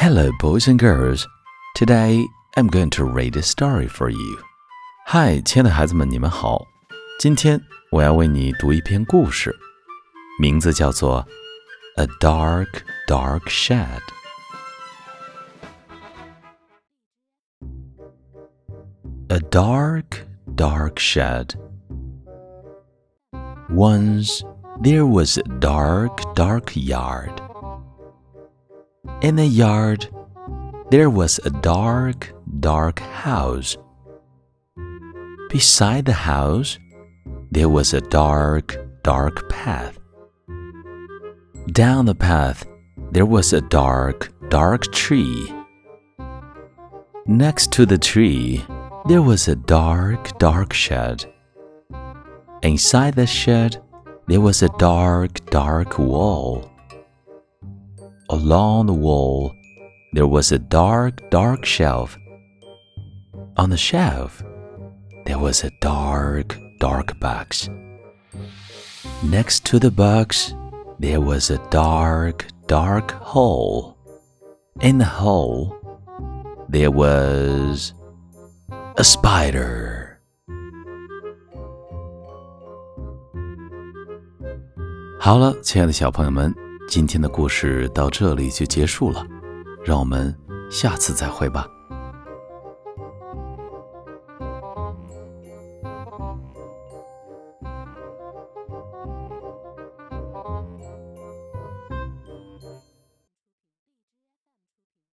Hello, boys and girls. Today I'm going to read a story for you. 嗨，亲爱的孩子们，你们好。今天我要为你读一篇故事，名字叫做《A Dark, Dark Shed》。A dark, dark shed. Once there was a dark, dark yard. In the yard, there was a dark, dark house. Beside the house, there was a dark, dark path. Down the path, there was a dark, dark tree. Next to the tree, there was a dark, dark shed. Inside the shed, there was a dark, dark wall Along the wall, there was a dark, dark shelf. On the shelf, there was a dark, dark box. Next to the box, there was a dark, dark hole. In the hole, there was a spider. 好了，亲爱的小朋友们， 今天的故事到这里就结束了，让我们下次再会吧。